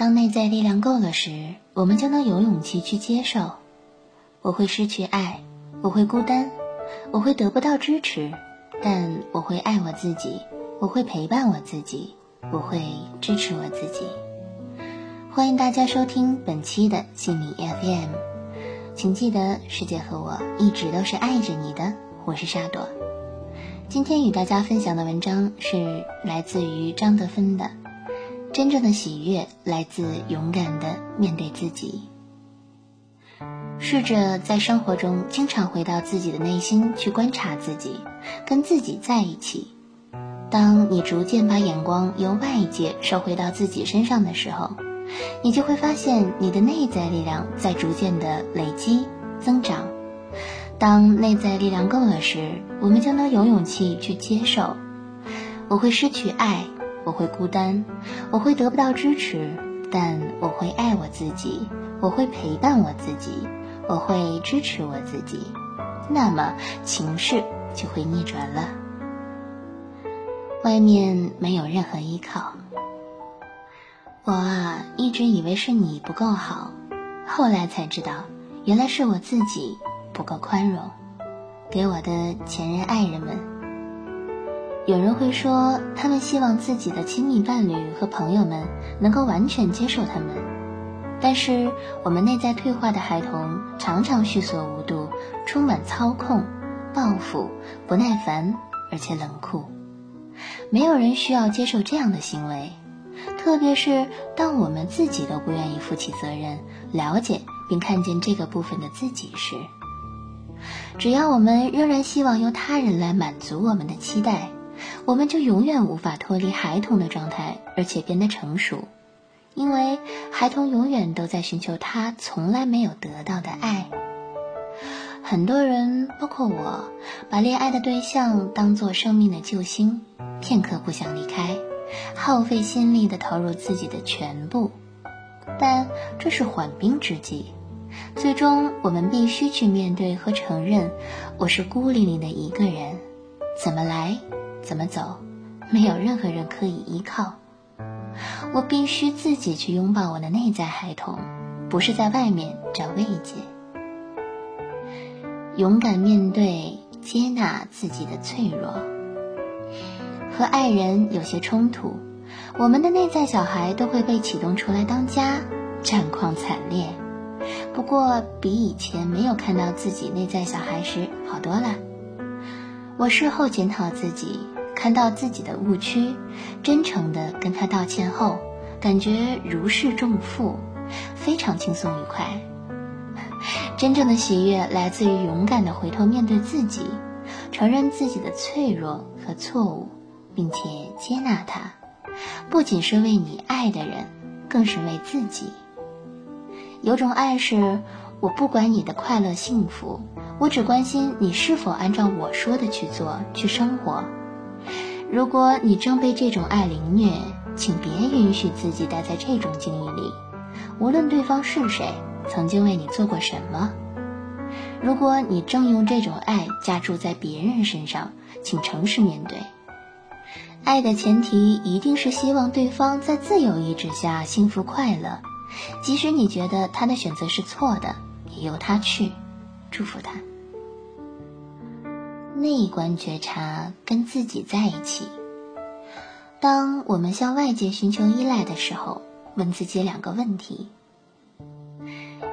当内在力量够了时，我们就能有勇气去接受。我会失去爱，我会孤单，我会得不到支持，但我会爱我自己，我会陪伴我自己，我会支持我自己。欢迎大家收听本期的心理 FM，请记得世界和我一直都是爱着你的。我是沙朵，今天与大家分享的文章是来自于张德芬的。真正的喜悦来自勇敢的面对自己。试着在生活中经常回到自己的内心去观察自己，跟自己在一起。当你逐渐把眼光由外界收回到自己身上的时候，你就会发现你的内在力量在逐渐的累积增长。当内在力量够了时，我们就能有勇气去接受。我会失去爱。我会孤单，我会得不到支持，但我会爱我自己，我会陪伴我自己，我会支持我自己，那么情势就会逆转了。外面没有任何依靠，我啊一直以为是你不够好，后来才知道，原来是我自己不够宽容，给我的前任爱人们。有人会说，他们希望自己的亲密伴侣和朋友们能够完全接受他们，但是我们内在退化的孩童常常蓄所无度，充满操控、报复、不耐烦，而且冷酷。没有人需要接受这样的行为，特别是当我们自己都不愿意负起责任、了解并看见这个部分的自己时。只要我们仍然希望由他人来满足我们的期待。我们就永远无法脱离孩童的状态，而且变得成熟，因为孩童永远都在寻求他从来没有得到的爱。很多人，包括我，把恋爱的对象当做生命的救星，片刻不想离开，耗费心力的投入自己的全部，但这是缓兵之计。最终，我们必须去面对和承认，我是孤零零的一个人，怎么来？怎么走？没有任何人可以依靠，我必须自己去拥抱我的内在孩童，不是在外面找慰藉。勇敢面对、接纳自己的脆弱。和爱人有些冲突，我们的内在小孩都会被启动出来当家，战况惨烈。不过比以前没有看到自己内在小孩时好多了。我事后检讨自己，看到自己的误区，真诚地跟他道歉后，感觉如释重负，非常轻松愉快。真正的喜悦来自于勇敢地回头面对自己，承认自己的脆弱和错误，并且接纳它，不仅是为你爱的人，更是为自己。有种爱是，我不管你的快乐幸福。我只关心你是否按照我说的去做、去生活。如果你正被这种爱凌虐，请别允许自己待在这种境遇里，无论对方是谁，曾经为你做过什么。如果你正用这种爱加注在别人身上，请诚实面对。爱的前提一定是希望对方在自由意志下幸福快乐，即使你觉得他的选择是错的，由他去，祝福他。内观觉察，跟自己在一起。当我们向外界寻求依赖的时候，问自己两个问题：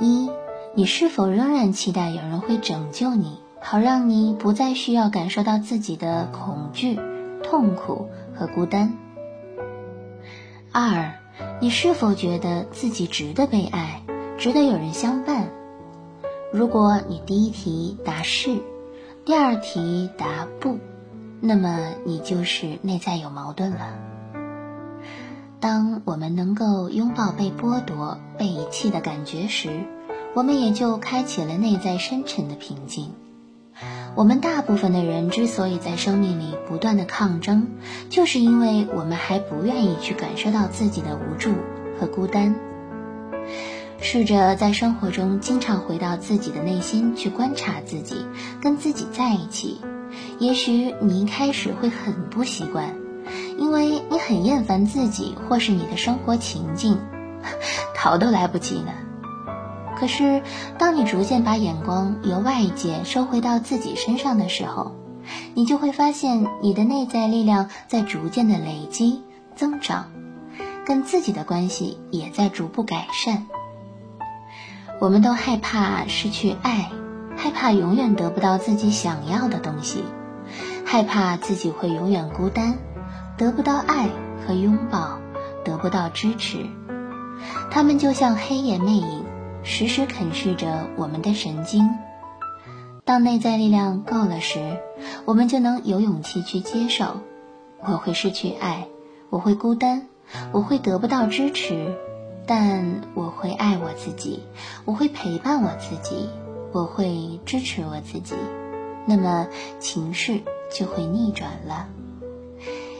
一，你是否仍然期待有人会拯救你，好让你不再需要感受到自己的恐惧、痛苦和孤单？二，你是否觉得自己值得被爱，值得有人相伴？如果你第一题答是。第二题答不，那么你就是内在有矛盾了。当我们能够拥抱被剥夺、被遗弃的感觉时，我们也就开启了内在深沉的平静。我们大部分的人之所以在生命里不断的抗争，就是因为我们还不愿意去感受到自己的无助和孤单。试着在生活中经常回到自己的内心去观察自己，跟自己在一起。也许你一开始会很不习惯，因为你很厌烦自己或是你的生活情境，逃都来不及呢。可是，当你逐渐把眼光由外界收回到自己身上的时候，你就会发现你的内在力量在逐渐的累积增长，跟自己的关系也在逐步改善。我们都害怕失去爱，害怕永远得不到自己想要的东西，害怕自己会永远孤单，得不到爱和拥抱，得不到支持。他们就像黑夜魅影。时时啃噬着我们的神经。当内在力量够了时，我们就能有勇气去接受：我会失去爱，我会孤单，我会得不到支持，但我会爱我自己，我会陪伴我自己，我会支持我自己。那么情势就会逆转了，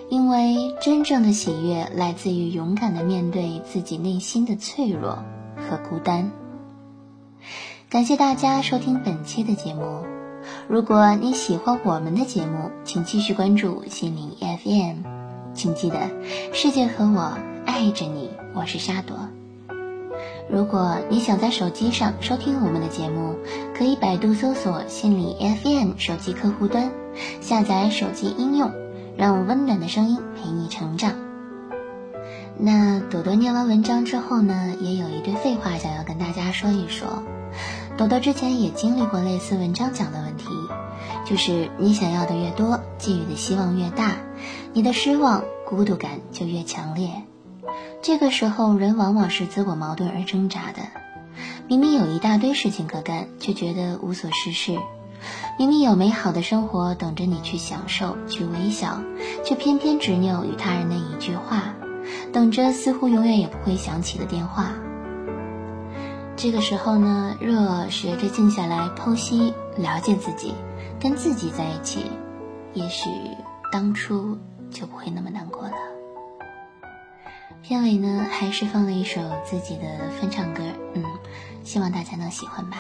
因为真正的喜悦来自于勇敢的面对自己内心的脆弱和孤单。感谢大家收听本期的节目。如果你喜欢我们的节目，请继续关注心灵 FM。请记得，世界和我爱着你。我是沙朵。如果你想在手机上收听我们的节目，可以百度搜索“心理 FM” 手机客户端，下载手机应用，让温暖的声音陪你成长。那朵朵念完文章之后呢，也有一堆废话想要跟大家说一说。朵朵之前也经历过类似文章讲的问题，就是你想要的越多，寄予的希望越大，你的失望、孤独感就越强烈。这个时候，人往往是自我矛盾而挣扎的。明明有一大堆事情可干，却觉得无所事事；明明有美好的生活等着你去享受、去微笑，却偏偏执拗于他人的一句话，等着似乎永远也不会响起的电话。这个时候呢，若学着静下来剖析、了解自己，跟自己在一起，也许当初就不会那么难过了。片尾呢，还是放了一首自己的翻唱歌，嗯，希望大家能喜欢吧。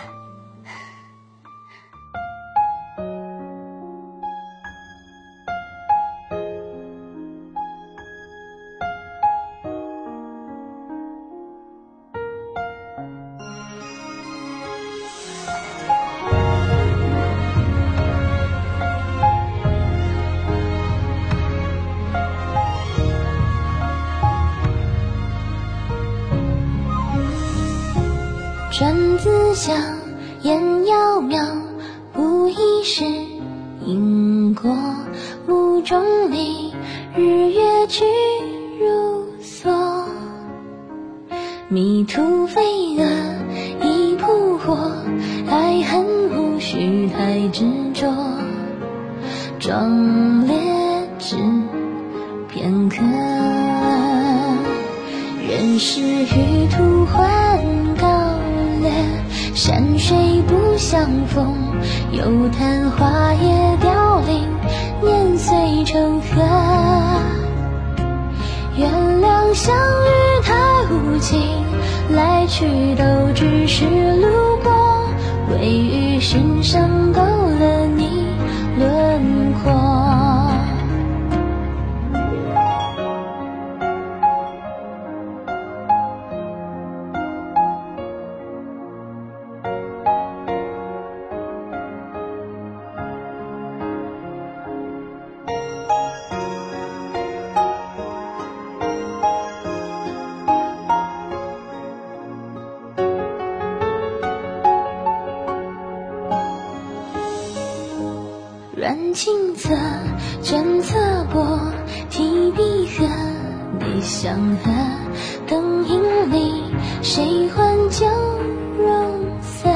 香，烟袅袅，不疑是因果。目中你，日月去如梭。迷途飞蛾已扑火，爱恨无需太执着。壮烈只片刻，人世与途换。山水不相逢，又叹花叶凋零，年岁成河。原谅相遇太无情，来去都只是路过，未遇心上勾软青色，卷侧过，提笔和你相和。灯影里，谁换旧容色？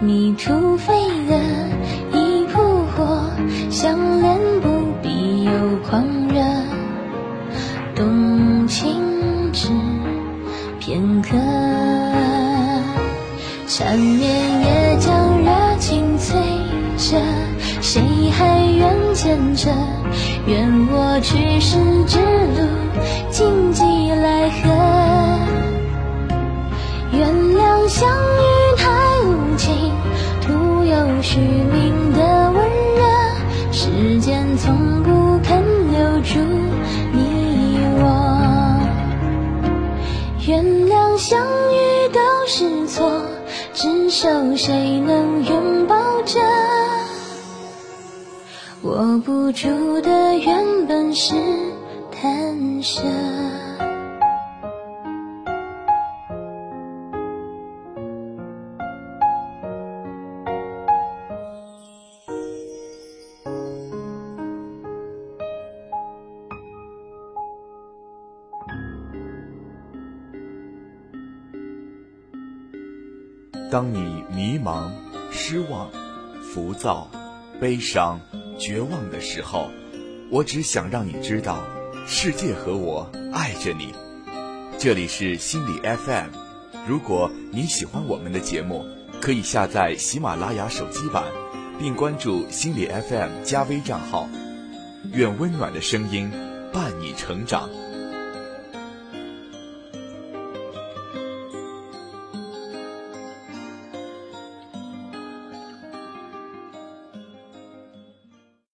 迷途飞蛾已扑火，相恋不必有狂热。动情只片刻，缠绵愿见着？愿我去世之路荆棘来河。原谅相遇太无情，徒有虚名的温热。时间从不肯留住你我。原谅相遇都是错，执手谁能拥握不住的原本是弹射。当你迷茫、失望、浮躁、悲伤、绝望的时候，我只想让你知道，世界和我爱着你。这里是心理 FM，如果你喜欢我们的节目，可以下载喜马拉雅手机版，并关注心理 FM 加微账号。愿温暖的声音伴你成长。